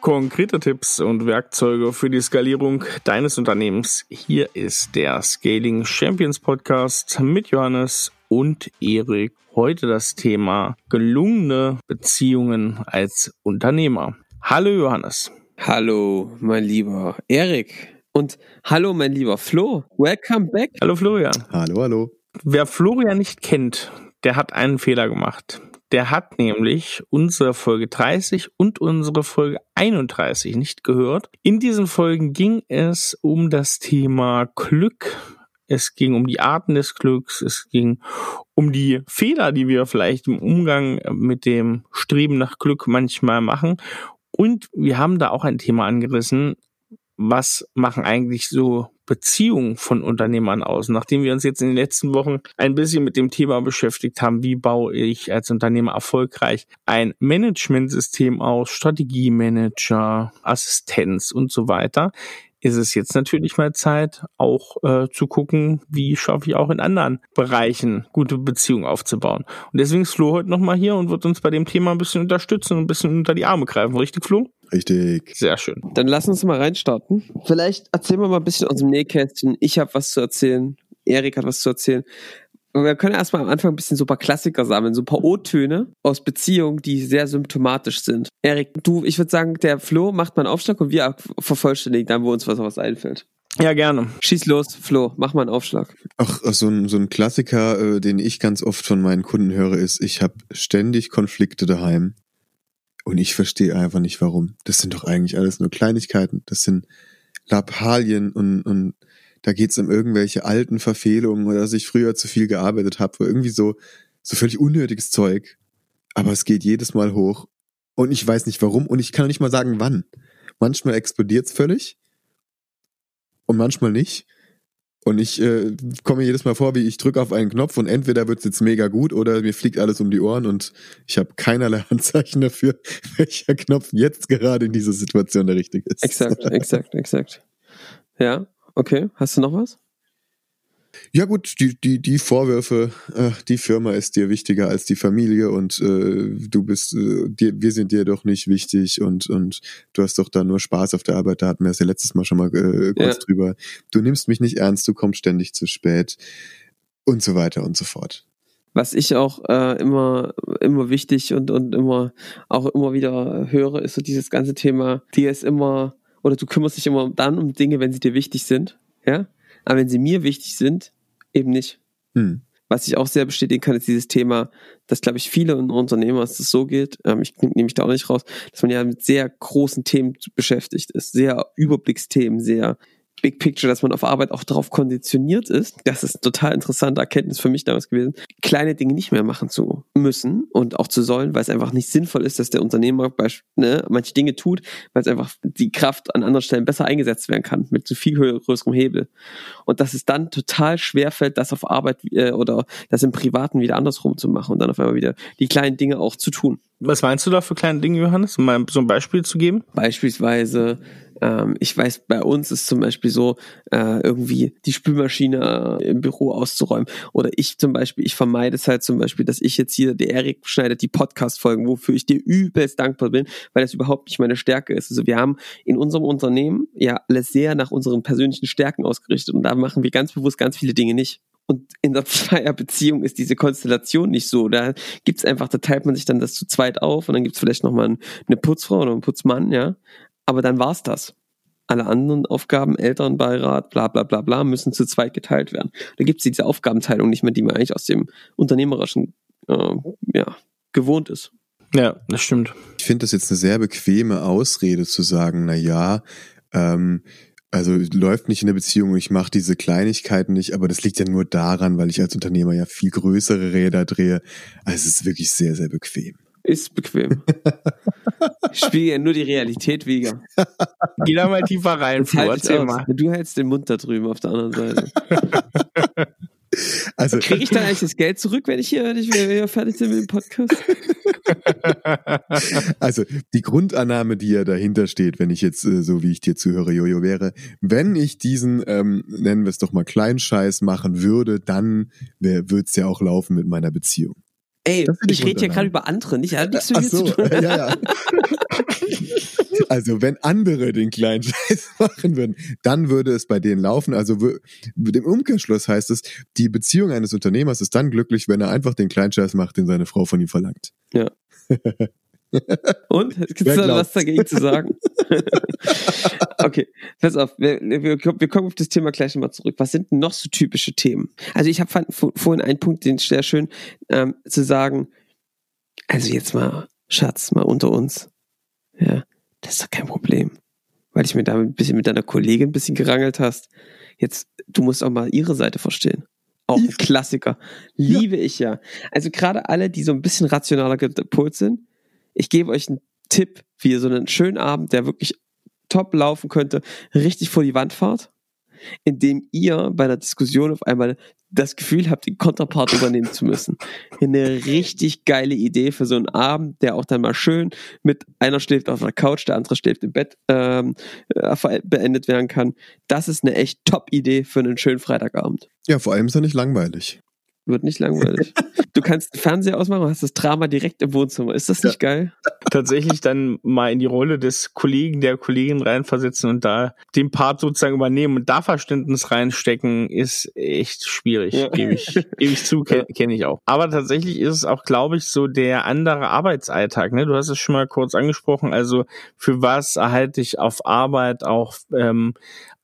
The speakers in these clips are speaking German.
Konkrete Tipps und Werkzeuge für die Skalierung deines Unternehmens. Hier ist der Scaling Champions Podcast mit Johannes und Erik. Heute das Thema gelungene Beziehungen als Unternehmer. Hallo Johannes. Hallo, mein lieber Erik. Und hallo, mein lieber Flo. Welcome back. Hallo Florian. Hallo, hallo. Wer Florian nicht kennt, der hat einen Fehler gemacht. Der hat nämlich unsere Folge 30 und unsere Folge 31 nicht gehört. In diesen Folgen ging es um das Thema Glück. Es ging um die Arten des Glücks. Es ging um die Fehler, die wir vielleicht im Umgang mit dem Streben nach Glück manchmal machen. Und wir haben da auch ein Thema angerissen. Was machen eigentlich so Beziehung von Unternehmern aus. Nachdem wir uns jetzt in den letzten Wochen ein bisschen mit dem Thema beschäftigt haben, wie baue ich als Unternehmer erfolgreich ein Managementsystem aus, Strategiemanager, Assistenz und so weiter, ist es jetzt natürlich mal Zeit, auch äh, zu gucken, wie schaffe ich auch in anderen Bereichen gute Beziehungen aufzubauen. Und deswegen ist Flo heute nochmal hier und wird uns bei dem Thema ein bisschen unterstützen und ein bisschen unter die Arme greifen. Richtig, Flo? Richtig. Sehr schön. Dann lass uns mal reinstarten. Vielleicht erzählen wir mal ein bisschen aus dem Nähkästchen. Ich habe was zu erzählen. Erik hat was zu erzählen. Wir können erstmal am Anfang ein bisschen so ein paar Klassiker sammeln, so ein paar O-Töne aus Beziehungen, die sehr symptomatisch sind. Erik, du, ich würde sagen, der Flo macht mal einen Aufschlag und wir vervollständigen dann, wo uns was, was einfällt. Ja, gerne. Schieß los, Flo, mach mal einen Aufschlag. Ach, so ein, so ein Klassiker, äh, den ich ganz oft von meinen Kunden höre, ist, ich habe ständig Konflikte daheim und ich verstehe einfach nicht, warum. Das sind doch eigentlich alles nur Kleinigkeiten. Das sind Lappalien und, und da geht's um irgendwelche alten Verfehlungen oder dass ich früher zu viel gearbeitet habe. Irgendwie so, so völlig unnötiges Zeug. Aber es geht jedes Mal hoch. Und ich weiß nicht warum und ich kann nicht mal sagen, wann. Manchmal explodiert's völlig und manchmal nicht. Und ich äh, komme jedes Mal vor, wie ich drücke auf einen Knopf und entweder wird's jetzt mega gut oder mir fliegt alles um die Ohren und ich habe keinerlei Anzeichen dafür, welcher Knopf jetzt gerade in dieser Situation der richtige ist. Exakt, exakt, exakt. Ja, okay. Hast du noch was? Ja gut, die, die, die Vorwürfe, äh, die Firma ist dir wichtiger als die Familie und äh, du bist, äh, dir, wir sind dir doch nicht wichtig und, und du hast doch da nur Spaß auf der Arbeit, da hatten wir es ja letztes Mal schon mal äh, kurz ja. drüber. Du nimmst mich nicht ernst, du kommst ständig zu spät und so weiter und so fort. Was ich auch äh, immer, immer wichtig und, und immer auch immer wieder höre, ist so dieses ganze Thema, dir ist immer, oder du kümmerst dich immer dann um Dinge, wenn sie dir wichtig sind. Ja? Aber wenn sie mir wichtig sind, eben nicht. Hm. Was ich auch sehr bestätigen kann, ist dieses Thema, dass, glaube ich, viele Unternehmer es das so geht, ähm, ich nehme mich da auch nicht raus, dass man ja mit sehr großen Themen beschäftigt ist, sehr Überblicksthemen, sehr Big Picture, dass man auf Arbeit auch darauf konditioniert ist. Das ist eine total interessante Erkenntnis für mich damals gewesen, kleine Dinge nicht mehr machen zu müssen und auch zu sollen, weil es einfach nicht sinnvoll ist, dass der Unternehmer ne, manche Dinge tut, weil es einfach die Kraft an anderen Stellen besser eingesetzt werden kann, mit zu viel größerem Hebel. Und dass es dann total schwer fällt, das auf Arbeit äh, oder das im Privaten wieder andersrum zu machen und dann auf einmal wieder die kleinen Dinge auch zu tun. Was meinst du da für kleine Dinge, Johannes? Um mal so ein Beispiel zu geben? Beispielsweise ähm, ich weiß, bei uns ist zum Beispiel so, äh, irgendwie die Spülmaschine äh, im Büro auszuräumen. Oder ich zum Beispiel, ich vermeide es halt zum Beispiel, dass ich jetzt hier, der Erik schneidet die Podcast-Folgen, wofür ich dir übelst dankbar bin, weil das überhaupt nicht meine Stärke ist. Also wir haben in unserem Unternehmen ja alles sehr nach unseren persönlichen Stärken ausgerichtet und da machen wir ganz bewusst ganz viele Dinge nicht. Und in der Zweierbeziehung ist diese Konstellation nicht so. Da gibt's einfach, da teilt man sich dann das zu zweit auf und dann gibt's vielleicht nochmal eine Putzfrau oder einen Putzmann, ja. Aber dann war's das. Alle anderen Aufgaben, Elternbeirat, bla bla bla bla, müssen zu zweit geteilt werden. Da gibt's diese Aufgabenteilung nicht mehr, die man eigentlich aus dem Unternehmerischen äh, ja, gewohnt ist. Ja, das stimmt. Ich finde das jetzt eine sehr bequeme Ausrede zu sagen, na ja, ähm, also läuft nicht in der Beziehung, ich mache diese Kleinigkeiten nicht, aber das liegt ja nur daran, weil ich als Unternehmer ja viel größere Räder drehe. Also es ist wirklich sehr, sehr bequem. Ist bequem. ich spiele ja nur die Realität wieder. Geh da mal tiefer rein, Flo, erzähl mal. Du hältst den Mund da drüben auf der anderen Seite. Also kriege ich dann eigentlich das Geld zurück, wenn ich hier, wenn ich wieder fertig bin mit dem Podcast? Also die Grundannahme, die ja dahinter steht, wenn ich jetzt äh, so wie ich dir zuhöre, Jojo wäre, wenn ich diesen ähm, nennen wir es doch mal Kleinscheiß machen würde, dann würde es ja auch laufen mit meiner Beziehung. Ey, ich rede hier gerade über andere, nicht, hat nichts mit so, zu tun. Ja, ja. Also wenn andere den kleinen Scheiß machen würden, dann würde es bei denen laufen. Also mit dem Umkehrschluss heißt es, die Beziehung eines Unternehmers ist dann glücklich, wenn er einfach den kleinen Scheiß macht, den seine Frau von ihm verlangt. Ja. Und? Gibt es da was dagegen zu sagen? okay, pass auf, wir, wir, wir, kommen auf das Thema gleich nochmal zurück. Was sind denn noch so typische Themen? Also ich habe vorhin einen Punkt, den sehr schön, ähm, zu sagen, also jetzt mal, Schatz, mal unter uns. Ja, das ist doch kein Problem. Weil ich mir da ein bisschen mit deiner Kollegin ein bisschen gerangelt hast. Jetzt, du musst auch mal ihre Seite verstehen. Auch ein Klassiker. Liebe ja. ich ja. Also gerade alle, die so ein bisschen rationaler gepolt sind, ich gebe euch einen Tipp, wie ihr so einen schönen Abend, der wirklich top laufen könnte, richtig vor die Wand fahrt, indem ihr bei einer Diskussion auf einmal das Gefühl habt, den Konterpart übernehmen zu müssen. Eine richtig geile Idee für so einen Abend, der auch dann mal schön mit einer schläft auf der Couch, der andere schläft im Bett ähm, äh, beendet werden kann. Das ist eine echt Top-Idee für einen schönen Freitagabend. Ja, vor allem ist er nicht langweilig. Wird nicht langweilig. du kannst den Fernseher ausmachen und hast das Drama direkt im Wohnzimmer. Ist das nicht ja. geil? Tatsächlich dann mal in die Rolle des Kollegen, der Kollegin reinversetzen und da den Part sozusagen übernehmen und da Verständnis reinstecken, ist echt schwierig. Ja. Gebe ich, gebe ich zu, kenne kenn ich auch. Aber tatsächlich ist es auch, glaube ich, so der andere Arbeitsalltag. Ne? Du hast es schon mal kurz angesprochen. Also für was erhalte ich auf Arbeit auch ähm,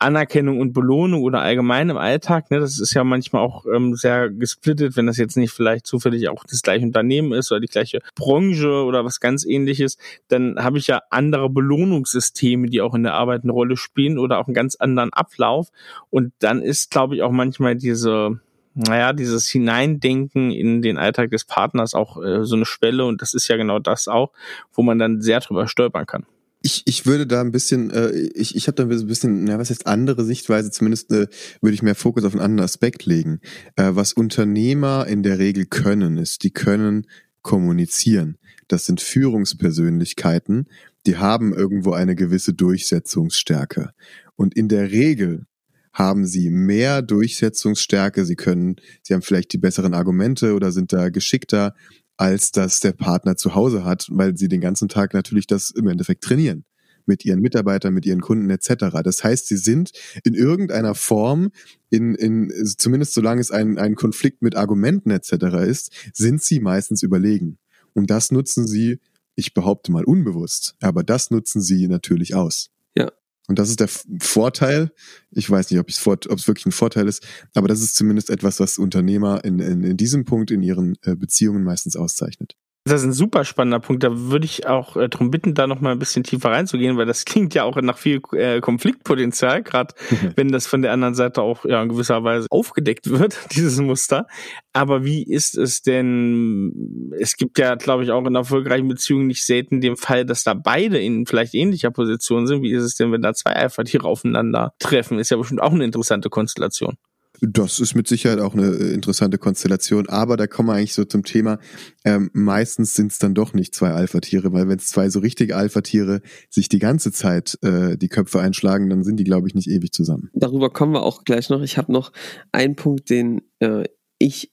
Anerkennung und Belohnung oder allgemein im Alltag, ne, das ist ja manchmal auch ähm, sehr gesplittet, wenn das jetzt nicht vielleicht zufällig auch das gleiche Unternehmen ist oder die gleiche Branche oder was ganz ähnliches, dann habe ich ja andere Belohnungssysteme, die auch in der Arbeit eine Rolle spielen oder auch einen ganz anderen Ablauf. Und dann ist, glaube ich, auch manchmal diese naja, dieses Hineindenken in den Alltag des Partners auch äh, so eine Schwelle. Und das ist ja genau das auch, wo man dann sehr drüber stolpern kann ich, ich würde da ein bisschen, äh, ich, ich habe da ein bisschen, na, was heißt andere Sichtweise, zumindest äh, würde ich mehr Fokus auf einen anderen Aspekt legen. Äh, was Unternehmer in der Regel können, ist, die können kommunizieren. Das sind Führungspersönlichkeiten, die haben irgendwo eine gewisse Durchsetzungsstärke. Und in der Regel haben sie mehr Durchsetzungsstärke, sie können, sie haben vielleicht die besseren Argumente oder sind da geschickter, als dass der Partner zu Hause hat, weil sie den ganzen Tag natürlich das im Endeffekt trainieren mit ihren Mitarbeitern, mit ihren Kunden etc. Das heißt, sie sind in irgendeiner Form, in, in zumindest solange es ein, ein Konflikt mit Argumenten etc. ist, sind sie meistens überlegen. Und das nutzen sie, ich behaupte mal unbewusst, aber das nutzen sie natürlich aus. Und das ist der Vorteil. Ich weiß nicht, ob es wirklich ein Vorteil ist, aber das ist zumindest etwas, was Unternehmer in, in, in diesem Punkt in ihren äh, Beziehungen meistens auszeichnet. Das ist ein super spannender Punkt. Da würde ich auch äh, darum bitten, da noch mal ein bisschen tiefer reinzugehen, weil das klingt ja auch nach viel äh, Konfliktpotenzial, gerade wenn das von der anderen Seite auch ja in gewisser Weise aufgedeckt wird, dieses Muster. Aber wie ist es denn? Es gibt ja, glaube ich, auch in erfolgreichen Beziehungen nicht selten den Fall, dass da beide in vielleicht ähnlicher Position sind. Wie ist es denn, wenn da zwei Alpha-Tiere aufeinander treffen? Ist ja bestimmt auch eine interessante Konstellation. Das ist mit Sicherheit auch eine äh, interessante Konstellation, aber da kommen wir eigentlich so zum Thema. Ähm, meistens sind es dann doch nicht zwei Alpha-Tiere, weil wenn es zwei so richtige Alpha-Tiere sich die ganze Zeit äh, die Köpfe einschlagen, dann sind die, glaube ich, nicht ewig zusammen. Darüber kommen wir auch gleich noch. Ich habe noch einen Punkt, den äh, ich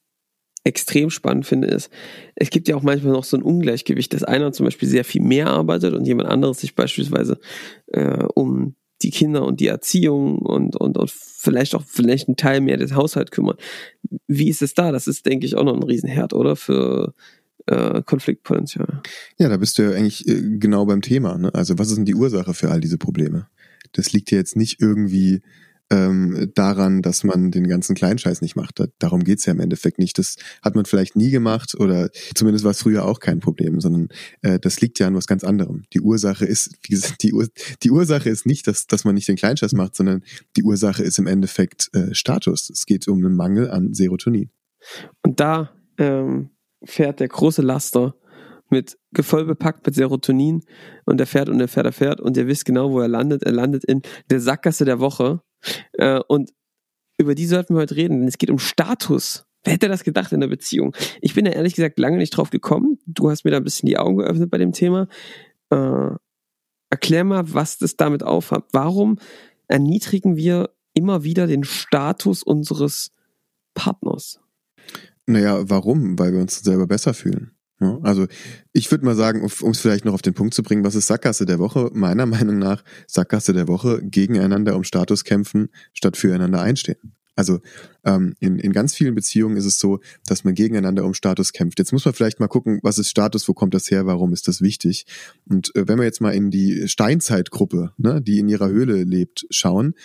extrem spannend finde, ist, es gibt ja auch manchmal noch so ein Ungleichgewicht, dass einer zum Beispiel sehr viel mehr arbeitet und jemand anderes sich beispielsweise äh, um die Kinder und die Erziehung und, und, und vielleicht auch vielleicht ein Teil mehr des Haushalts kümmern. Wie ist es da? Das ist, denke ich, auch noch ein Riesenherd, oder? Für äh, Konfliktpotenzial. Ja, da bist du ja eigentlich äh, genau beim Thema. Ne? Also was ist denn die Ursache für all diese Probleme? Das liegt ja jetzt nicht irgendwie ähm, daran, dass man den ganzen Kleinscheiß nicht macht. darum geht's ja im Endeffekt nicht. Das hat man vielleicht nie gemacht oder zumindest war es früher auch kein Problem, sondern äh, das liegt ja an was ganz anderem. Die Ursache ist, wie gesagt, die, Ur die Ursache ist nicht, dass, dass man nicht den Kleinscheiß macht, sondern die Ursache ist im Endeffekt äh, Status. Es geht um einen Mangel an Serotonin. Und da ähm, fährt der große Laster mit voll bepackt mit Serotonin und er fährt und er fährt, er fährt und ihr wisst genau, wo er landet. Er landet in der Sackgasse der Woche äh, und über die sollten wir heute reden, denn es geht um Status. Wer hätte das gedacht in der Beziehung? Ich bin da ehrlich gesagt lange nicht drauf gekommen. Du hast mir da ein bisschen die Augen geöffnet bei dem Thema. Äh, erklär mal, was das damit aufhat. Warum erniedrigen wir immer wieder den Status unseres Partners? Naja, warum? Weil wir uns selber besser fühlen. Also ich würde mal sagen, um es vielleicht noch auf den Punkt zu bringen, was ist Sackgasse der Woche? Meiner Meinung nach Sackgasse der Woche gegeneinander um Status kämpfen, statt füreinander einstehen. Also ähm, in, in ganz vielen Beziehungen ist es so, dass man gegeneinander um Status kämpft. Jetzt muss man vielleicht mal gucken, was ist Status, wo kommt das her, warum ist das wichtig? Und äh, wenn wir jetzt mal in die Steinzeitgruppe, ne, die in ihrer Höhle lebt, schauen,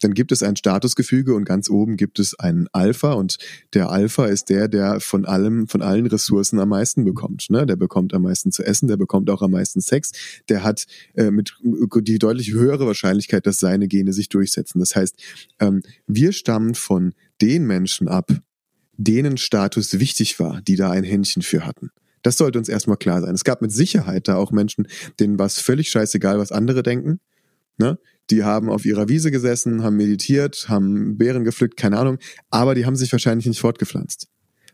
dann gibt es ein Statusgefüge und ganz oben gibt es einen Alpha und der Alpha ist der, der von allem, von allen Ressourcen am meisten bekommt. Ne? Der bekommt am meisten zu essen, der bekommt auch am meisten Sex, der hat äh, mit die deutlich höhere Wahrscheinlichkeit, dass seine Gene sich durchsetzen. Das heißt, ähm, wir stammen von den Menschen ab, denen Status wichtig war, die da ein Händchen für hatten. Das sollte uns erstmal klar sein. Es gab mit Sicherheit da auch Menschen, denen war es völlig scheißegal, was andere denken. Ne? Die haben auf ihrer Wiese gesessen, haben meditiert, haben Beeren gepflückt, keine Ahnung, aber die haben sich wahrscheinlich nicht fortgepflanzt.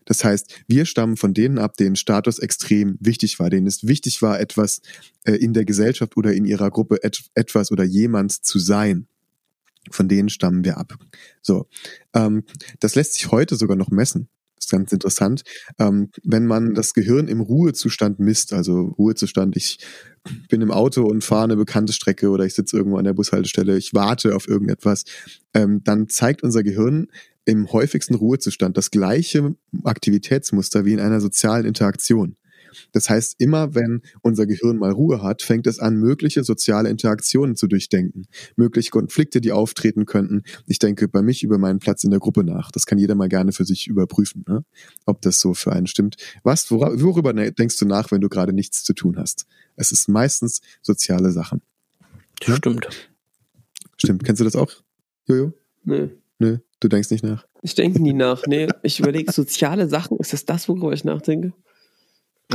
Das heißt, wir stammen von denen ab, denen Status extrem wichtig war, denen es wichtig war, etwas äh, in der Gesellschaft oder in ihrer Gruppe et etwas oder jemand zu sein. Von denen stammen wir ab. So, ähm, das lässt sich heute sogar noch messen. Das ist ganz interessant. Ähm, wenn man das Gehirn im Ruhezustand misst, also Ruhezustand, ich bin im Auto und fahre eine bekannte Strecke oder ich sitze irgendwo an der Bushaltestelle, ich warte auf irgendetwas, ähm, dann zeigt unser Gehirn im häufigsten Ruhezustand das gleiche Aktivitätsmuster wie in einer sozialen Interaktion. Das heißt, immer wenn unser Gehirn mal Ruhe hat, fängt es an, mögliche soziale Interaktionen zu durchdenken, mögliche Konflikte, die auftreten könnten. Ich denke bei mich über meinen Platz in der Gruppe nach. Das kann jeder mal gerne für sich überprüfen, ne? ob das so für einen stimmt. Was, worüber ne, denkst du nach, wenn du gerade nichts zu tun hast? Es ist meistens soziale Sachen. Das stimmt. Stimmt. Kennst du das auch, Jojo? Nö. Nö, du denkst nicht nach. Ich denke nie nach. Nee, ich überlege soziale Sachen. Ist das das, worüber ich nachdenke?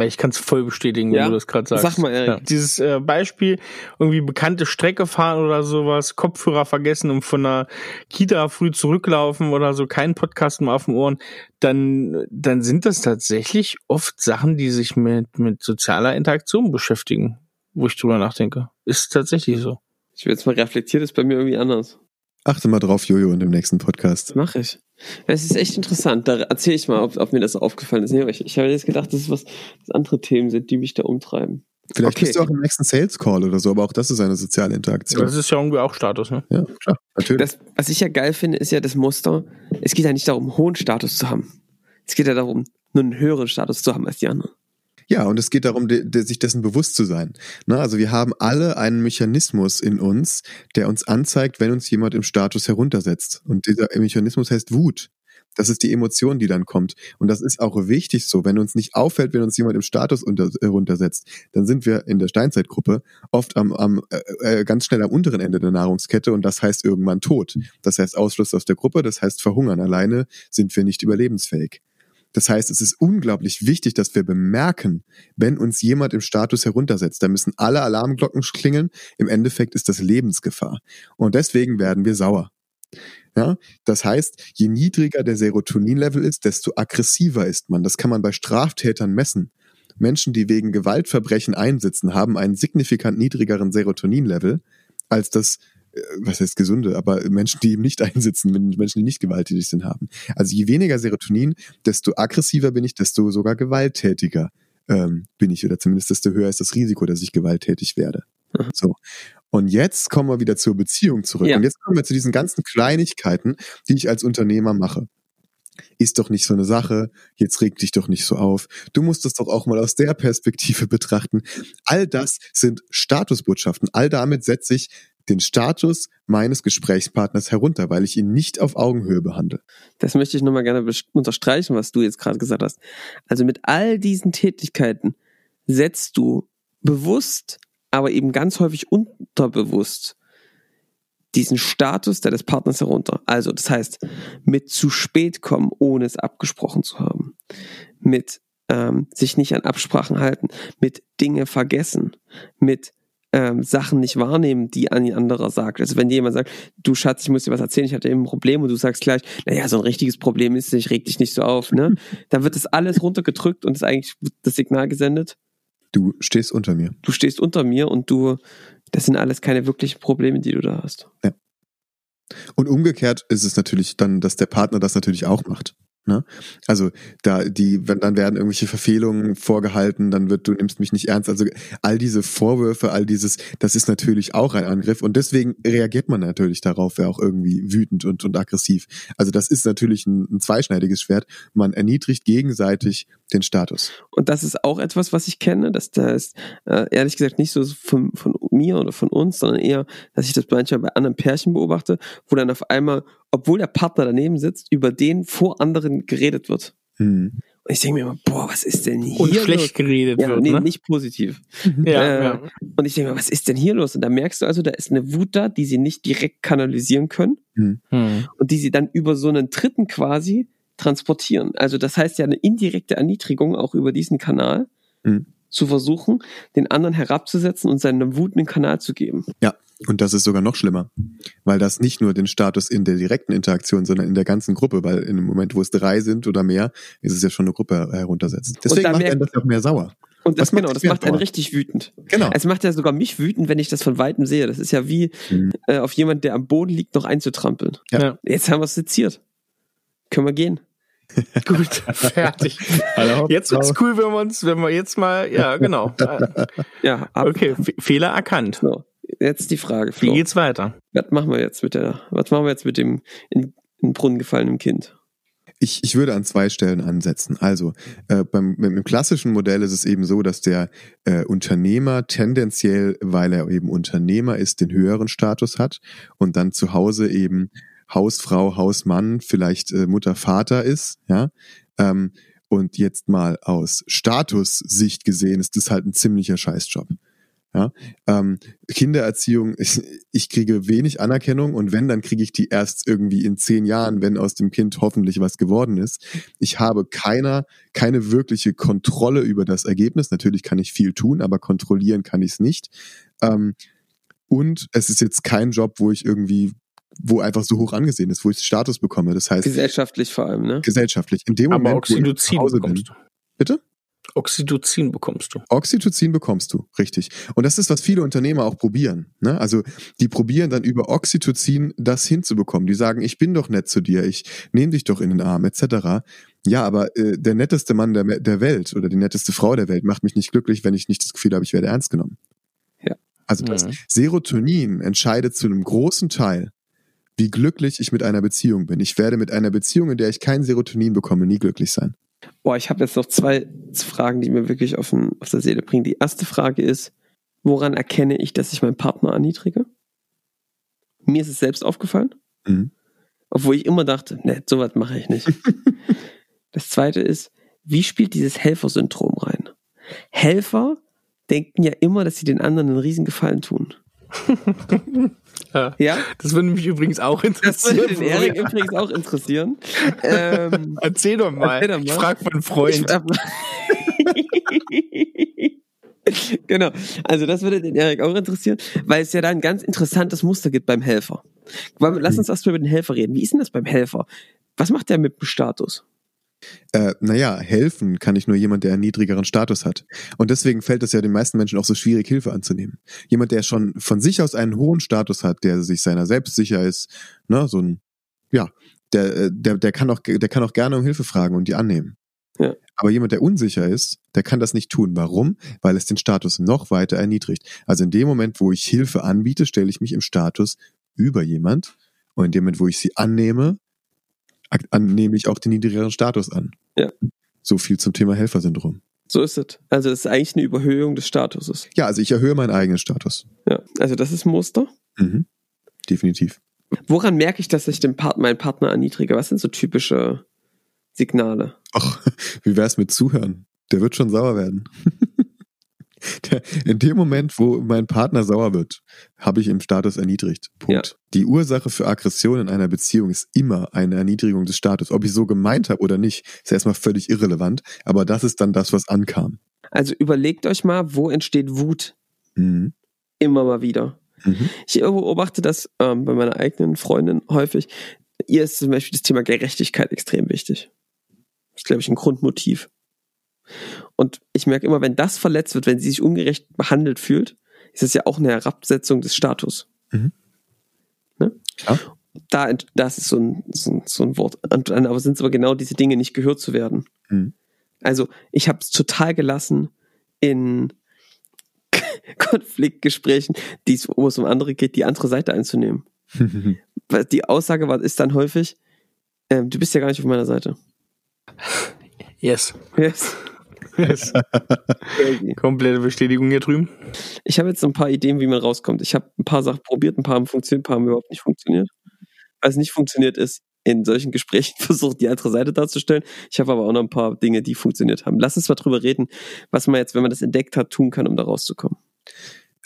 Ich kann es voll bestätigen, Ja? wenn du das gerade sagst. Sag mal, Erik. Ja. Dieses äh, Beispiel, irgendwie bekannte Strecke fahren oder sowas, Kopfhörer vergessen und von der Kita früh zurücklaufen oder so, kein Podcast mehr auf den Ohren, dann, dann sind das tatsächlich oft Sachen, die sich mit, mit sozialer Interaktion beschäftigen, wo ich drüber nachdenke. Ist tatsächlich so. Ich will jetzt mal reflektiert, ist bei mir irgendwie anders. Achte mal drauf, Jojo, in dem nächsten Podcast. Das mache ich. Es ist echt interessant. Da erzähle ich mal, ob, ob mir das aufgefallen ist. Nee, ich, ich habe jetzt gedacht, das ist was, dass andere Themen sind, die mich da umtreiben. Vielleicht Okay. bist du auch im nächsten Sales Call oder so, aber auch das ist eine soziale Interaktion. Das ist ja irgendwie auch Status, ne? Ja, klar, natürlich. Das, was ich ja geil finde, ist ja das Muster. Es geht ja nicht darum, hohen Status zu haben. Es geht ja darum, nur einen höheren Status zu haben als die anderen. Ja, und es geht darum, de, de, sich dessen bewusst zu sein. Na, also wir haben alle einen Mechanismus in uns, der uns anzeigt, wenn uns jemand im Status heruntersetzt. Und dieser Mechanismus heißt Wut. Das ist die Emotion, die dann kommt. Und das ist auch wichtig so. Wenn uns nicht auffällt, wenn uns jemand im Status unter, heruntersetzt, dann sind wir in der Steinzeitgruppe oft am, am äh, äh, ganz schnell am unteren Ende der Nahrungskette und das heißt irgendwann Tod. Das heißt Ausschluss aus der Gruppe, das heißt Verhungern. Alleine sind wir nicht überlebensfähig. Das heißt, es ist unglaublich wichtig, dass wir bemerken, wenn uns jemand im Status heruntersetzt. Da müssen alle Alarmglocken klingeln. Im Endeffekt ist das Lebensgefahr. Und deswegen werden wir sauer. Ja, das heißt, je niedriger der Serotoninlevel ist, desto aggressiver ist man. Das kann man bei Straftätern messen. Menschen, die wegen Gewaltverbrechen einsitzen, haben einen signifikant niedrigeren Serotoninlevel als das, was heißt gesunde, aber Menschen, die eben nicht einsitzen, Menschen, die nicht gewalttätig sind, haben. Also je weniger Serotonin, desto aggressiver bin ich, desto sogar gewalttätiger ähm, bin ich oder zumindest desto höher ist das Risiko, dass ich gewalttätig werde. Mhm. So. Und jetzt kommen wir wieder zur Beziehung zurück. Ja. Und jetzt kommen wir zu diesen ganzen Kleinigkeiten, die ich als Unternehmer mache. Ist doch nicht so eine Sache, jetzt reg dich doch nicht so auf. Du musst das doch auch mal aus der Perspektive betrachten. All das sind Statusbotschaften. All damit setze ich den Status meines Gesprächspartners herunter, weil ich ihn nicht auf Augenhöhe behandle. Das möchte ich nochmal gerne unterstreichen, was du jetzt gerade gesagt hast. Also mit all diesen Tätigkeiten setzt du bewusst, aber eben ganz häufig unterbewusst diesen Status deines Partners herunter. Also das heißt, mit zu spät kommen, ohne es abgesprochen zu haben. Mit ähm, sich nicht an Absprachen halten. Mit Dinge vergessen. Mit ähm, Sachen nicht wahrnehmen, die ein anderer sagt. Also wenn jemand sagt, du Schatz, ich muss dir was erzählen, ich hatte eben ein Problem und du sagst gleich, naja, so ein richtiges Problem ist nicht, reg dich nicht so auf, ne? Da wird das alles runtergedrückt und ist eigentlich das Signal gesendet, Du stehst unter mir. du stehst unter mir und du, das sind alles keine wirklichen Probleme, die du da hast. Und umgekehrt ist es natürlich dann, dass der Partner das natürlich auch macht. Ne? Also da die, wenn dann werden irgendwelche Verfehlungen vorgehalten, dann wird du nimmst mich nicht ernst. Also all diese Vorwürfe, all dieses, das ist natürlich auch ein Angriff und deswegen reagiert man natürlich darauf, ja auch irgendwie wütend und, und aggressiv. Also das ist natürlich ein, ein zweischneidiges Schwert. Man erniedrigt gegenseitig den Status. Und das ist auch etwas, was ich kenne, dass da ist äh, ehrlich gesagt nicht so von, von mir oder von uns, sondern eher, dass ich das manchmal bei anderen Pärchen beobachte, wo dann auf einmal, obwohl der Partner daneben sitzt, über den vor anderen geredet wird. Hm. Und ich denke mir immer, boah, was ist denn hier Und los? schlecht geredet Ja, wird, nee, ne? nicht positiv. Ja, äh, ja. Und ich denke mir, was ist denn hier los? Und da merkst du also, da ist eine Wut da, die sie nicht direkt kanalisieren können Hm. und die sie dann über so einen Dritten quasi transportieren. Also das heißt ja eine indirekte Erniedrigung auch über diesen Kanal Mhm. zu versuchen, den anderen herabzusetzen und seinem Wut einen Kanal zu geben. Ja, und das ist sogar noch schlimmer, weil das nicht nur den Status in der direkten Interaktion, sondern in der ganzen Gruppe, weil in dem Moment, wo es drei sind oder mehr, ist es ja schon eine Gruppe heruntersetzt. Deswegen macht einen das auch mehr sauer. Und das, genau, das macht einen richtig wütend. Genau. Es macht ja sogar mich wütend, wenn ich das von Weitem sehe. Das ist ja wie Mhm. äh, auf jemand, der am Boden liegt, noch einzutrampeln. Ja. Jetzt haben wir es seziert. Können wir gehen. Gut, fertig. Jetzt wird's cool, wenn wir uns, wenn wir jetzt mal, ja, genau. Ja, ab. Okay, Fe- Fehler erkannt. So, jetzt die Frage. Wie Flo. geht's weiter? Was machen wir jetzt mit der, was machen wir jetzt mit dem in, in den Brunnen gefallenen Kind? Ich, ich würde an zwei Stellen ansetzen. Also äh, beim, beim klassischen Modell ist es eben so, dass der äh, Unternehmer tendenziell, weil er eben Unternehmer ist, den höheren Status hat und dann zu Hause eben Hausfrau, Hausmann, vielleicht äh, Mutter, Vater ist, ja. Ähm, und jetzt mal aus Statussicht gesehen ist das halt ein ziemlicher Scheißjob. Ja, ähm, Kindererziehung, ich, ich kriege wenig Anerkennung und wenn, dann kriege ich die erst irgendwie in zehn Jahren, wenn aus dem Kind hoffentlich was geworden ist. Ich habe keiner, keine wirkliche Kontrolle über das Ergebnis. Natürlich kann ich viel tun, aber kontrollieren kann ich es nicht. Ähm, und es ist jetzt kein Job, wo ich irgendwie, wo einfach so hoch angesehen ist, wo ich Status bekomme. Das heißt, Gesellschaftlich vor allem, ne? gesellschaftlich. In dem Aber Moment, wo ich zu Oxytocin Hause bin. bekommst du. Bitte? Oxytocin bekommst du. Oxytocin bekommst du, richtig. Und das ist, was viele Unternehmer auch probieren. Ne? Also die probieren dann über Oxytocin das hinzubekommen. Die sagen, ich bin doch nett zu dir, ich nehme dich doch in den Arm, etc. Ja, aber äh, der netteste Mann der, der Welt oder die netteste Frau der Welt macht mich nicht glücklich, wenn ich nicht das Gefühl habe, ich werde ernst genommen. Ja. Also das Mhm. Serotonin entscheidet zu einem großen Teil, wie glücklich ich mit einer Beziehung bin. Ich werde mit einer Beziehung, in der ich kein Serotonin bekomme, nie glücklich sein. Boah, ich habe jetzt noch zwei Fragen, die mir wirklich auf, den, auf der Seele bringen. Die erste Frage ist, woran erkenne ich, dass ich meinen Partner erniedrige? Mir ist es selbst aufgefallen, Mhm. obwohl ich immer dachte, ne, sowas mache ich nicht. das zweite ist, wie spielt dieses Helfersyndrom rein? Helfer denken ja immer, dass sie den anderen einen riesen Gefallen tun. Ja. Ja? Das würde mich übrigens auch Das interessieren. würde den Erik übrigens auch interessieren. Ähm, Erzähl doch mal. Erzähl doch mal. Ich frag von Freund. genau. Also das würde den Erik auch interessieren, weil es ja da ein ganz interessantes Muster gibt beim Helfer. Lass uns erst mal über den Helfer reden. Wie ist denn das beim Helfer? Was macht der mit dem Status? Äh, naja, helfen kann ich nur jemand, der einen niedrigeren Status hat. Und deswegen fällt es ja den meisten Menschen auch so schwierig, Hilfe anzunehmen. Jemand, der schon von sich aus einen hohen Status hat, der sich seiner selbst sicher ist, ne, so ein, ja, der, äh, der, der kann auch, der kann auch gerne um Hilfe fragen und die annehmen. Ja. Aber jemand, der unsicher ist, der kann das nicht tun. Warum? Weil es den Status noch weiter erniedrigt. Also in dem Moment, wo ich Hilfe anbiete, stelle ich mich im Status über jemand. Und in dem Moment, wo ich sie annehme, nehme ich auch den niedrigeren Status an. Ja. So viel zum Thema Helfersyndrom. So ist es. Also es ist eigentlich eine Überhöhung des Statuses. Ja, also ich erhöhe meinen eigenen Status. Ja. Also das ist ein Muster. Mhm. Definitiv. Woran merke ich, dass ich den Part meinen Partner erniedrige? Was sind so typische Signale? Ach, wie wär's mit Zuhören? Der wird schon sauer werden. In dem Moment, wo mein Partner sauer wird, habe ich im Status erniedrigt. Punkt. Die Ursache für Aggression in einer Beziehung ist immer eine Erniedrigung des Status. Ob ich so gemeint habe oder nicht, ist erstmal völlig irrelevant. Aber das ist dann das, was ankam. Also überlegt euch mal, wo entsteht Wut Mhm. immer mal wieder. Mhm. Ich beobachte das ähm, bei meiner eigenen Freundin häufig. Ihr ist zum Beispiel das Thema Gerechtigkeit extrem wichtig. Das ist, glaube ich, ein Grundmotiv. Und ich merke immer, wenn das verletzt wird, wenn sie sich ungerecht behandelt fühlt, ist es ja auch eine Herabsetzung des Status. Mhm. Ne? Klar. da, das ist so ein, so ein, so ein Wort. Und, aber sind es aber genau diese Dinge, nicht gehört zu werden. Mhm. Also ich habe es total gelassen in Konfliktgesprächen, die's, wo es um andere geht, die andere Seite einzunehmen. Weil Die Aussage war, ist dann häufig, ähm, du bist ja gar nicht auf meiner Seite. Yes. Yes. Komplette Bestätigung hier drüben. Ich habe jetzt so ein paar Ideen, wie man rauskommt. Ich habe ein paar Sachen probiert, ein paar haben funktioniert, ein paar haben überhaupt nicht funktioniert. Was nicht funktioniert ist, in solchen Gesprächen versucht, die andere Seite darzustellen. Ich habe aber auch noch ein paar Dinge, die funktioniert haben. Lass uns mal drüber reden, was man jetzt, wenn man das entdeckt hat, tun kann, um da rauszukommen.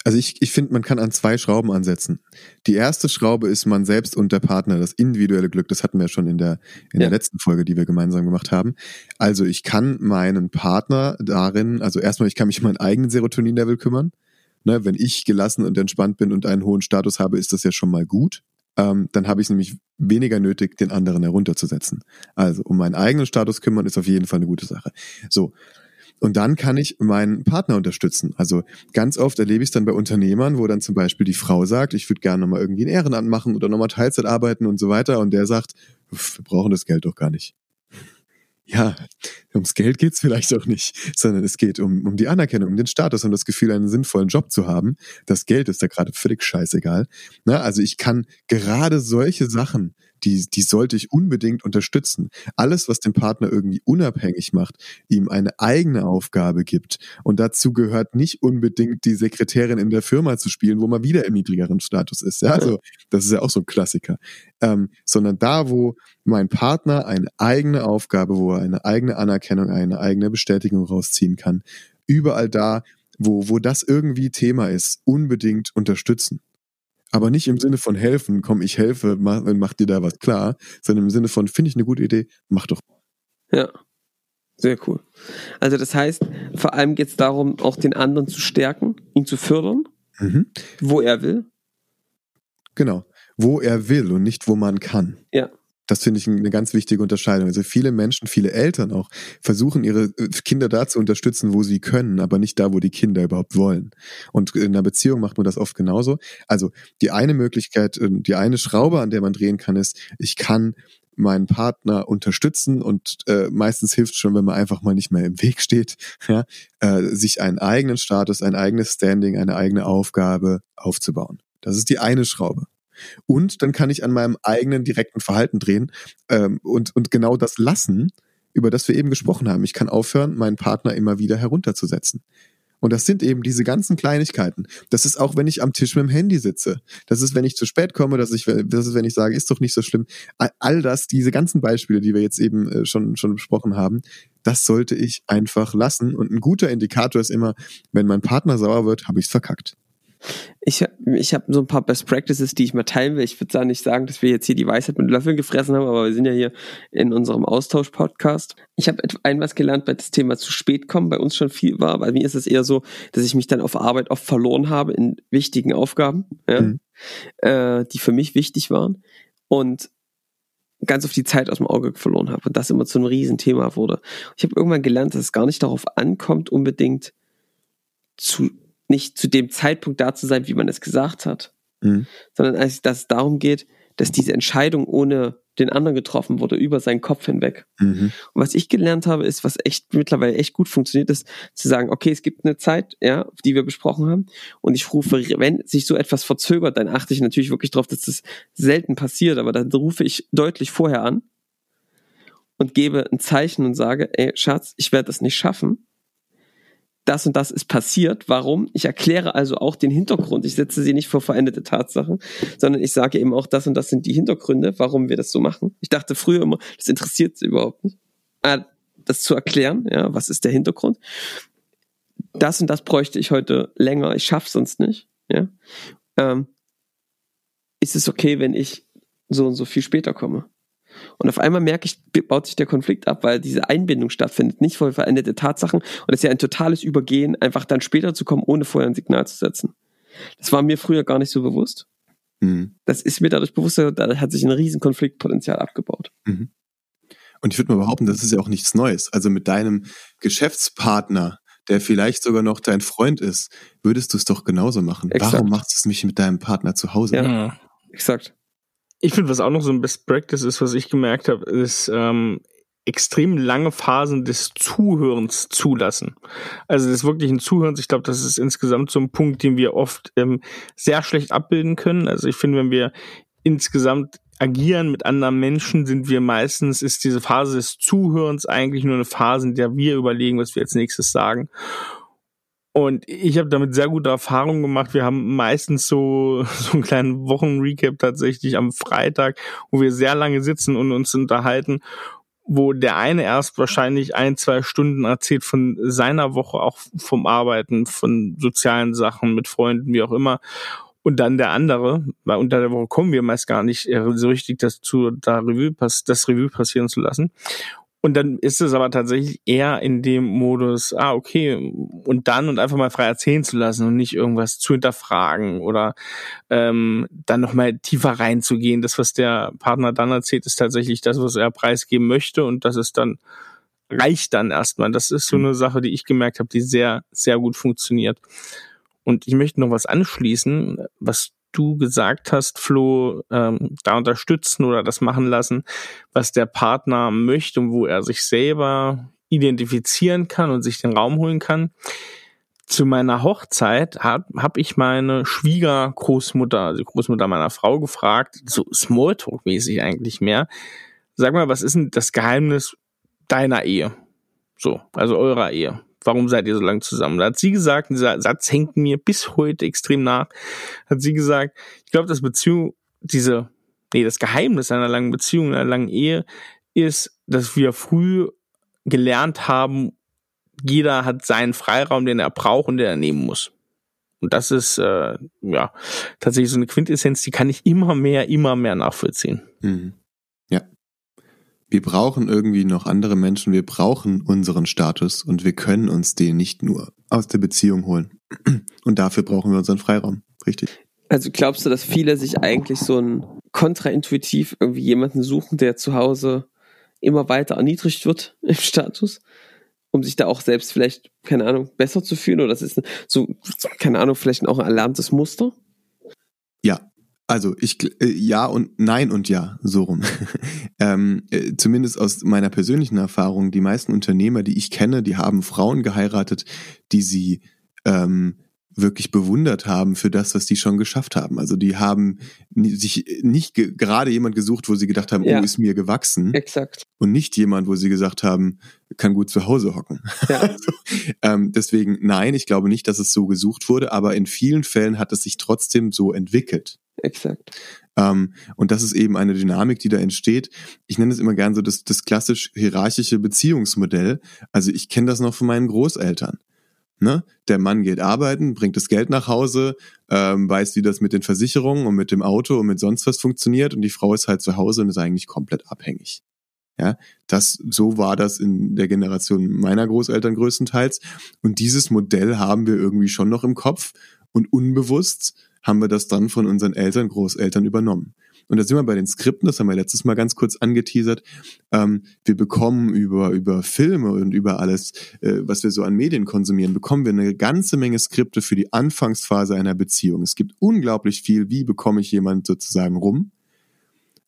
Also ich, ich finde, man kann an zwei Schrauben ansetzen. Die erste Schraube ist man selbst und der Partner, das individuelle Glück. Das hatten wir schon in der, in Ja. der letzten Folge, die wir gemeinsam gemacht haben. Also ich kann meinen Partner darin, also erstmal, ich kann mich um meinen eigenen Serotonin-Level kümmern. Ne, wenn ich gelassen und entspannt bin und einen hohen Status habe, ist das ja schon mal gut. Ähm, dann habe ich es nämlich weniger nötig, den anderen herunterzusetzen. Also um meinen eigenen Status kümmern ist auf jeden Fall eine gute Sache. So. Und dann kann ich meinen Partner unterstützen. Also ganz oft erlebe ich es dann bei Unternehmern, wo dann zum Beispiel die Frau sagt, ich würde gerne nochmal irgendwie ein Ehrenamt machen oder nochmal Teilzeit arbeiten und so weiter. Und der sagt, "Uff, wir brauchen das Geld doch gar nicht. Ja, ums Geld geht's vielleicht auch nicht, sondern es geht um, um die Anerkennung, um den Status, um das Gefühl, einen sinnvollen Job zu haben. Das Geld ist da gerade völlig scheißegal. Na, also ich kann gerade solche Sachen, die, die sollte ich unbedingt unterstützen. Alles, was den Partner irgendwie unabhängig macht, ihm eine eigene Aufgabe gibt. Und dazu gehört nicht unbedingt die Sekretärin in der Firma zu spielen, wo man wieder im niedrigeren Status ist. Ja, also das ist ja auch so ein Klassiker. Ähm, sondern da, wo mein Partner eine eigene Aufgabe, wo er eine eigene Anerkennung, eine eigene Bestätigung rausziehen kann, überall da, wo, wo das irgendwie Thema ist, unbedingt unterstützen. Aber nicht im Sinne von helfen, komm, ich helfe, mach, mach dir da was klar, sondern im Sinne von, finde ich eine gute Idee, mach doch. Ja. Sehr cool. Also das heißt, vor allem geht es darum, auch den anderen zu stärken, ihn zu fördern, Mhm. wo er will. Genau. Wo er will und nicht wo man kann. Ja. Das finde ich eine ganz wichtige Unterscheidung. Also viele Menschen, viele Eltern auch, versuchen ihre äh, Kinder da zu unterstützen, wo sie können, aber nicht da, wo die Kinder überhaupt wollen. Und in einer Beziehung macht man das oft genauso. Also die eine Möglichkeit, äh, die eine Schraube, an der man drehen kann, ist, ich kann meinen Partner unterstützen und äh, meistens hilft schon, wenn man einfach mal nicht mehr im Weg steht, ja, äh, sich einen eigenen Status, ein eigenes Standing, eine eigene Aufgabe aufzubauen. Das ist die eine Schraube. Und dann kann ich an meinem eigenen direkten Verhalten drehen ähm, und, und genau das lassen, über das wir eben gesprochen haben. Ich kann aufhören, meinen Partner immer wieder herunterzusetzen. Und das sind eben diese ganzen Kleinigkeiten. Das ist auch, wenn ich am Tisch mit dem Handy sitze. Das ist, wenn ich zu spät komme, dass ich, das ist, wenn ich sage, ist doch nicht so schlimm. All- das, diese ganzen Beispiele, die wir jetzt eben äh, schon, schon besprochen haben, das sollte ich einfach lassen. Und ein guter Indikator ist immer, wenn mein Partner sauer wird, habe ich es verkackt. Ich, ich habe so ein paar Best Practices, die ich mal teilen will. Ich würde da nicht sagen, dass wir jetzt hier die Weisheit mit Löffeln gefressen haben, aber wir sind ja hier in unserem Austausch-Podcast. Ich habe ein was gelernt, weil das Thema zu spät kommen bei uns schon viel war. Bei mir ist es eher so, dass ich mich dann auf Arbeit oft verloren habe in wichtigen Aufgaben, ja, Mhm. äh, die für mich wichtig waren. Und ganz auf die Zeit aus dem Auge verloren habe und das immer zu einem Riesenthema wurde. Ich habe irgendwann gelernt, dass es gar nicht darauf ankommt, unbedingt zu nicht zu dem Zeitpunkt da zu sein, wie man es gesagt hat, Mhm. sondern als dass es darum geht, dass diese Entscheidung ohne den anderen getroffen wurde, über seinen Kopf hinweg. Mhm. Und was ich gelernt habe, ist, was echt mittlerweile echt gut funktioniert, ist zu sagen, okay, es gibt eine Zeit, ja, die wir besprochen haben, und ich rufe, wenn sich so etwas verzögert, dann achte ich natürlich wirklich darauf, dass das selten passiert, aber dann rufe ich deutlich vorher an und gebe ein Zeichen und sage, ey, Schatz, ich werde das nicht schaffen. Das und das ist passiert. Warum? Ich erkläre also auch den Hintergrund. Ich setze sie nicht vor veränderte Tatsachen, sondern ich sage eben auch, das und das sind die Hintergründe, warum wir das so machen. Ich dachte früher immer, das interessiert sie überhaupt nicht. Ah, das zu erklären, ja, was ist der Hintergrund? Das und das bräuchte ich heute länger, ich schaff's sonst nicht, ja. Ähm, ist es okay, wenn ich so und so viel später komme? Und auf einmal merke ich, baut sich der Konflikt ab, weil diese Einbindung stattfindet, nicht vor veränderte Tatsachen. Und es ist ja ein totales Übergehen, einfach dann später zu kommen, ohne vorher ein Signal zu setzen. Das war mir früher gar nicht so bewusst. Mhm. Das ist mir dadurch bewusst, da hat sich ein riesen Konfliktpotenzial abgebaut. Und ich würde mal behaupten, das ist ja auch nichts Neues. Also mit deinem Geschäftspartner, der vielleicht sogar noch dein Freund ist, würdest du es doch genauso machen. Exakt. Warum machst du es nicht mit deinem Partner zu Hause? Ja. Mhm. Exakt. Ich finde, was auch noch so ein Best Practice ist, was ich gemerkt habe, ist ähm, extrem lange Phasen des Zuhörens zulassen. Also des wirklichen Zuhörens. Ich glaube, das ist insgesamt so ein Punkt, den wir oft ähm, sehr schlecht abbilden können. Also ich finde, wenn wir insgesamt agieren mit anderen Menschen, sind wir meistens, ist diese Phase des Zuhörens eigentlich nur eine Phase, in der wir überlegen, was wir als nächstes sagen. Und ich habe damit sehr gute Erfahrungen gemacht. Wir haben meistens so, so einen kleinen Wochenrecap tatsächlich am Freitag, wo wir sehr lange sitzen und uns unterhalten, wo der eine erst wahrscheinlich ein, zwei Stunden erzählt von seiner Woche, auch vom Arbeiten, von sozialen Sachen mit Freunden, wie auch immer. Und dann der andere, weil unter der Woche kommen wir meist gar nicht äh, so richtig dazu, da Revue, das Revue passieren zu lassen. Und dann ist es aber tatsächlich eher in dem Modus, ah, okay, und dann und einfach mal frei erzählen zu lassen und nicht irgendwas zu hinterfragen oder ähm, dann nochmal tiefer reinzugehen. Das, was der Partner dann erzählt, ist tatsächlich das, was er preisgeben möchte und das ist dann, reicht dann erstmal. Das ist so eine Sache, die ich gemerkt habe, die sehr, sehr gut funktioniert. Und ich möchte noch was anschließen, was du gesagt hast, Flo, ähm, da unterstützen oder das machen lassen, was der Partner möchte und wo er sich selber identifizieren kann und sich den Raum holen kann. Zu meiner Hochzeit habe hab ich meine Schwiegergroßmutter, also Großmutter meiner Frau, gefragt, so Smalltalk-mäßig eigentlich mehr. Sag mal, was ist denn das Geheimnis deiner Ehe? So, also eurer Ehe warum seid ihr so lange zusammen? Da hat sie gesagt, dieser Satz hängt mir bis heute extrem nach, hat sie gesagt, ich glaube, das Beziehung, diese, nee, das Geheimnis einer langen Beziehung, einer langen Ehe ist, dass wir früh gelernt haben, jeder hat seinen Freiraum, den er braucht und den er nehmen muss. Und das ist äh, ja tatsächlich so eine Quintessenz, die kann ich immer mehr, immer mehr nachvollziehen. Mhm wir brauchen irgendwie noch andere Menschen, wir brauchen unseren Status und wir können uns den nicht nur aus der Beziehung holen. Und dafür brauchen wir unseren Freiraum, richtig? Also glaubst du, dass viele sich eigentlich so ein kontraintuitiv irgendwie jemanden suchen, der zu Hause immer weiter erniedrigt wird im Status, um sich da auch selbst vielleicht, keine Ahnung, besser zu fühlen? Oder das ist so, keine Ahnung, vielleicht auch ein erlerntes Muster? Ja, also ich äh, ja und nein und ja, so rum. ähm, äh, zumindest aus meiner persönlichen Erfahrung, die meisten Unternehmer, die ich kenne, die haben Frauen geheiratet, die sie ähm, wirklich bewundert haben für das, was die schon geschafft haben. Also die haben sich nicht ge gerade jemand gesucht, wo sie gedacht haben, ja. oh, ist mir gewachsen. Exakt. Und nicht jemand, wo sie gesagt haben, kann gut zu Hause hocken. Ja. also, ähm, deswegen nein, ich glaube nicht, dass es so gesucht wurde, aber in vielen Fällen hat es sich trotzdem so entwickelt. Exakt. Ähm, und das ist eben eine Dynamik, die da entsteht. Ich nenne es immer gern so das, das klassisch hierarchische Beziehungsmodell. Also ich kenne das noch von meinen Großeltern. Ne? Der Mann geht arbeiten, bringt das Geld nach Hause, ähm, weiß, wie das mit den Versicherungen und mit dem Auto und mit sonst was funktioniert und die Frau ist halt zu Hause und ist eigentlich komplett abhängig. Ja, das, so war das in der Generation meiner Großeltern größtenteils. Und dieses Modell haben wir irgendwie schon noch im Kopf und unbewusst haben wir das dann von unseren Eltern, Großeltern übernommen. Und da sind wir bei den Skripten, das haben wir letztes Mal ganz kurz angeteasert. Ähm, wir bekommen über, über Filme und über alles, äh, was wir so an Medien konsumieren, bekommen wir eine ganze Menge Skripte für die Anfangsphase einer Beziehung. Es gibt unglaublich viel, wie bekomme ich jemand sozusagen rum.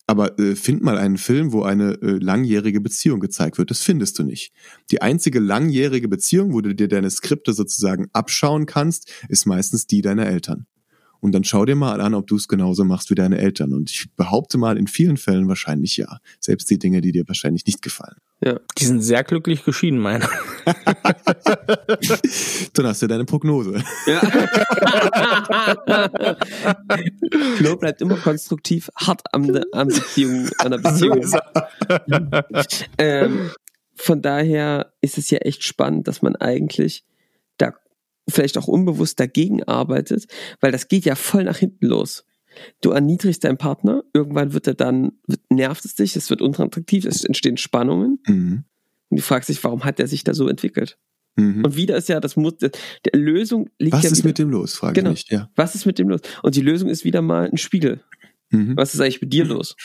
Aber äh, find mal einen Film, wo eine äh, langjährige Beziehung gezeigt wird. Das findest du nicht. Die einzige langjährige Beziehung, wo du dir deine Skripte sozusagen abschauen kannst, ist meistens die deiner Eltern. Und dann schau dir mal an, ob du es genauso machst wie deine Eltern. Und ich behaupte mal, in vielen Fällen wahrscheinlich ja. Selbst die Dinge, die dir wahrscheinlich nicht gefallen. Ja, die sind sehr glücklich geschieden, meine. dann hast du deine Prognose. Ja. Flo bleibt immer konstruktiv hart am, am Beziehung, an der Beziehung. ähm, von daher ist es ja echt spannend, dass man eigentlich vielleicht auch unbewusst dagegen arbeitet, weil das geht ja voll nach hinten los. Du erniedrigst deinen Partner, irgendwann wird er dann, nervt es dich, es wird unattraktiv, es entstehen Spannungen. Mhm. Und du fragst dich, warum hat er sich da so entwickelt? Mhm. Und wieder ist ja das Muss, der Lösung liegt Was ja ist wieder, mit dem los, frage genau, ich. Ja. Was ist mit dem los? Und die Lösung ist wieder mal ein Spiegel. Mhm. Was ist eigentlich mit dir los?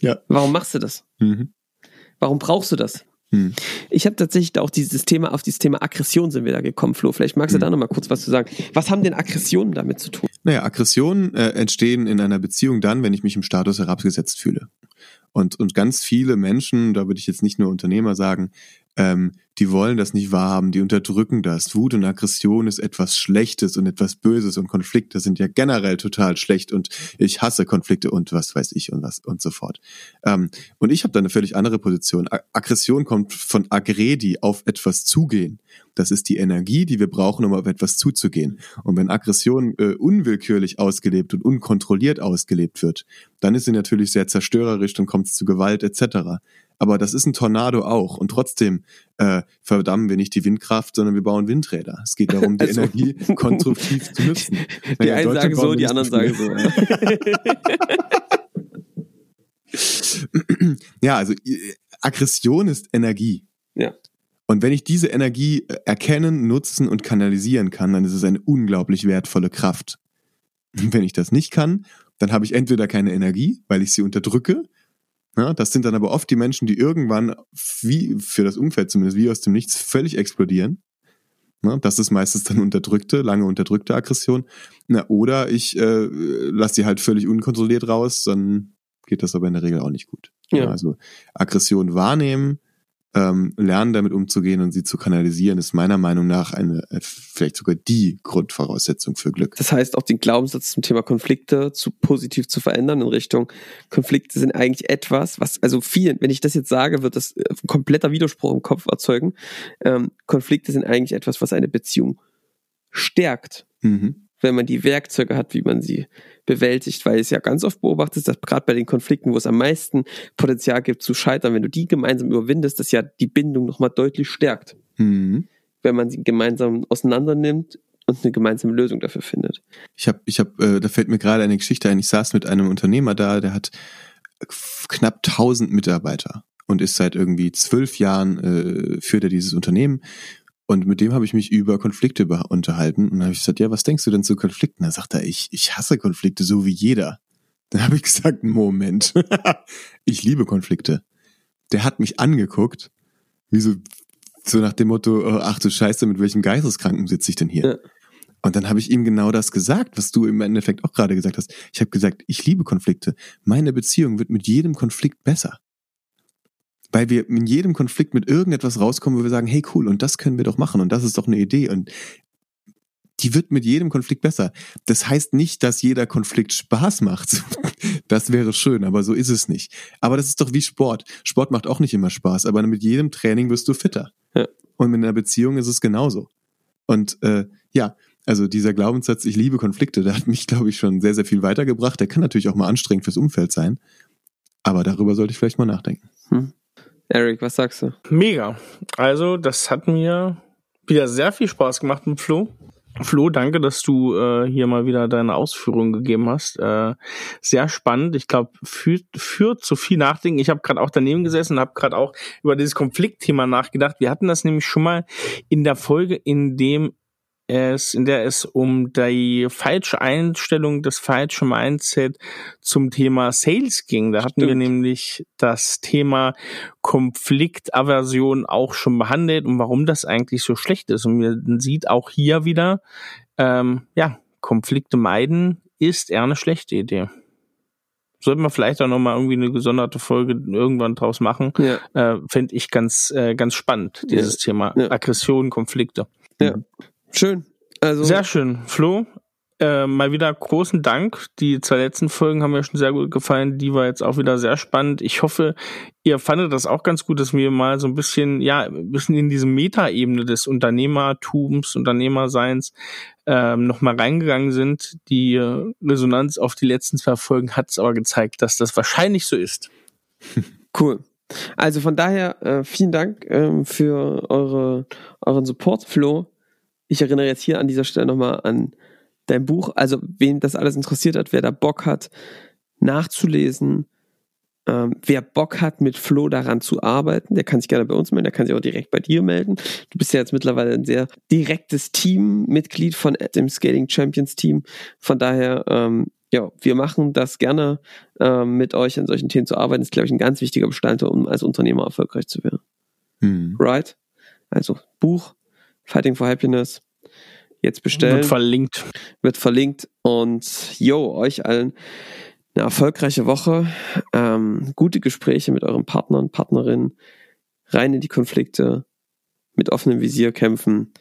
ja. Warum machst du das? Mhm. Warum brauchst du das? Hm. Ich habe tatsächlich auch dieses Thema, auf dieses Thema Aggression sind wir da gekommen, Flo. Vielleicht magst du hm. da nochmal kurz was zu sagen. Was haben denn Aggressionen damit zu tun? Naja, Aggressionen äh, entstehen in einer Beziehung dann, wenn ich mich im Status herabgesetzt fühle. Und, und ganz viele Menschen, da würde ich jetzt nicht nur Unternehmer sagen, ähm, die wollen das nicht wahrhaben, die unterdrücken das. Wut und Aggression ist etwas Schlechtes und etwas Böses und Konflikte sind ja generell total schlecht und ich hasse Konflikte und was weiß ich und was und so fort. Ähm, und ich habe da eine völlig andere Position. Aggression kommt von agredi, auf etwas zugehen. Das ist die Energie, die wir brauchen, um auf etwas zuzugehen. Und wenn Aggression äh, unwillkürlich ausgelebt und unkontrolliert ausgelebt wird, dann ist sie natürlich sehr zerstörerisch, dann kommt es zu Gewalt etc aber das ist ein Tornado auch. Und trotzdem äh, verdammen wir nicht die Windkraft, sondern wir bauen Windräder. Es geht darum, die also, Energie konstruktiv zu nutzen. Die naja, einen sagen so, die anderen sagen so. ja, also Aggression ist Energie. Ja. Und wenn ich diese Energie äh, erkennen, nutzen und kanalisieren kann, dann ist es eine unglaublich wertvolle Kraft. Wenn ich das nicht kann, dann habe ich entweder keine Energie, weil ich sie unterdrücke, ja, das sind dann aber oft die Menschen, die irgendwann, wie für das Umfeld zumindest, wie aus dem Nichts völlig explodieren. Ja, das ist meistens dann unterdrückte, lange unterdrückte Aggression. Na, oder ich äh, lasse die halt völlig unkontrolliert raus, dann geht das aber in der Regel auch nicht gut. Ja. Also Aggression wahrnehmen, ähm, lernen damit umzugehen und sie zu kanalisieren, ist meiner Meinung nach eine, äh, vielleicht sogar die Grundvoraussetzung für Glück. Das heißt, auch den Glaubenssatz zum Thema Konflikte zu positiv zu verändern in Richtung Konflikte sind eigentlich etwas, was, also viel, wenn ich das jetzt sage, wird das äh, ein kompletter Widerspruch im Kopf erzeugen. Ähm, Konflikte sind eigentlich etwas, was eine Beziehung stärkt. Mhm wenn man die Werkzeuge hat, wie man sie bewältigt, weil es ja ganz oft beobachtet, dass gerade bei den Konflikten, wo es am meisten Potenzial gibt zu scheitern, wenn du die gemeinsam überwindest, das ja die Bindung nochmal deutlich stärkt. Mhm. Wenn man sie gemeinsam auseinander nimmt und eine gemeinsame Lösung dafür findet. Ich habe, ich habe, äh, da fällt mir gerade eine Geschichte ein. Ich saß mit einem Unternehmer da, der hat knapp 1000 Mitarbeiter und ist seit irgendwie zwölf Jahren äh, führt er dieses Unternehmen und mit dem habe ich mich über Konflikte unterhalten. Und dann habe ich gesagt, ja, was denkst du denn zu Konflikten? Da sagt er, ich, ich hasse Konflikte so wie jeder. Dann habe ich gesagt, Moment, ich liebe Konflikte. Der hat mich angeguckt, wie so, so nach dem Motto, oh, ach du Scheiße, mit welchem Geisteskranken sitze ich denn hier? Ja. Und dann habe ich ihm genau das gesagt, was du im Endeffekt auch gerade gesagt hast. Ich habe gesagt, ich liebe Konflikte. Meine Beziehung wird mit jedem Konflikt besser weil wir in jedem Konflikt mit irgendetwas rauskommen, wo wir sagen, hey cool, und das können wir doch machen und das ist doch eine Idee und die wird mit jedem Konflikt besser. Das heißt nicht, dass jeder Konflikt Spaß macht. Das wäre schön, aber so ist es nicht. Aber das ist doch wie Sport. Sport macht auch nicht immer Spaß, aber mit jedem Training wirst du fitter. Ja. Und mit einer Beziehung ist es genauso. Und äh, ja, also dieser Glaubenssatz, ich liebe Konflikte, der hat mich, glaube ich, schon sehr, sehr viel weitergebracht. Der kann natürlich auch mal anstrengend fürs Umfeld sein. Aber darüber sollte ich vielleicht mal nachdenken. Hm. Eric, was sagst du? Mega. Also, das hat mir wieder sehr viel Spaß gemacht mit Flo. Flo, danke, dass du äh, hier mal wieder deine Ausführungen gegeben hast. Äh, sehr spannend. Ich glaube, führt, führt zu viel Nachdenken. Ich habe gerade auch daneben gesessen und habe gerade auch über dieses Konfliktthema nachgedacht. Wir hatten das nämlich schon mal in der Folge, in dem es, in der es um die falsche Einstellung, das falsche Mindset zum Thema Sales ging. Da hatten Stimmt. wir nämlich das Thema Konfliktaversion auch schon behandelt und warum das eigentlich so schlecht ist. Und man sieht auch hier wieder, ähm, ja, Konflikte meiden ist eher eine schlechte Idee. Sollten wir vielleicht auch nochmal irgendwie eine gesonderte Folge irgendwann draus machen. Ja. Äh, Fände ich ganz, äh, ganz spannend, dieses ja. Thema ja. Aggression, Konflikte. Ja. Schön. Also Sehr schön. Flo, äh, mal wieder großen Dank. Die zwei letzten Folgen haben mir schon sehr gut gefallen. Die war jetzt auch wieder sehr spannend. Ich hoffe, ihr fandet das auch ganz gut, dass wir mal so ein bisschen, ja, ein bisschen in diese Metaebene des Unternehmertums, Unternehmerseins ähm, nochmal reingegangen sind. Die Resonanz auf die letzten zwei Folgen hat es aber gezeigt, dass das wahrscheinlich so ist. Cool. Also von daher äh, vielen Dank ähm, für eure, euren Support, Flo. Ich erinnere jetzt hier an dieser Stelle nochmal an dein Buch. Also, wen das alles interessiert hat, wer da Bock hat, nachzulesen, ähm, wer Bock hat, mit Flo daran zu arbeiten, der kann sich gerne bei uns melden, der kann sich auch direkt bei dir melden. Du bist ja jetzt mittlerweile ein sehr direktes Teammitglied von dem Scaling Champions Team. Von daher, ähm, ja, wir machen das gerne, ähm, mit euch an solchen Themen zu arbeiten. Das ist, glaube ich, ein ganz wichtiger Bestandteil, um als Unternehmer erfolgreich zu werden. Hm. right? Also Buch, Fighting for Happiness. Jetzt bestellen. Wird verlinkt. wird verlinkt. Und yo, euch allen eine erfolgreiche Woche, ähm, gute Gespräche mit euren Partnern, Partnerinnen, rein in die Konflikte, mit offenem Visier kämpfen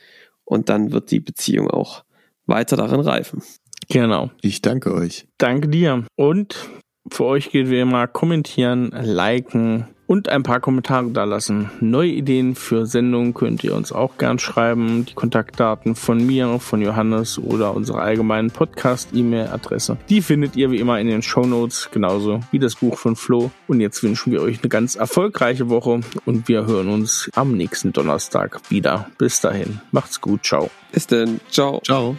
und dann wird die Beziehung auch weiter darin reifen. Genau. Ich danke euch. Danke dir. Und für euch gilt wie immer kommentieren, liken und ein paar Kommentare da lassen. Neue Ideen für Sendungen könnt ihr uns auch gern schreiben. Die Kontaktdaten von mir, von Johannes oder unsere allgemeinen Podcast-E-Mail-Adresse. Die findet ihr wie immer in den Show Notes, genauso wie das Buch von Flo. Und jetzt wünschen wir euch eine ganz erfolgreiche Woche und wir hören uns am nächsten Donnerstag wieder. Bis dahin, macht's gut, ciao. Bis denn, ciao. Ciao.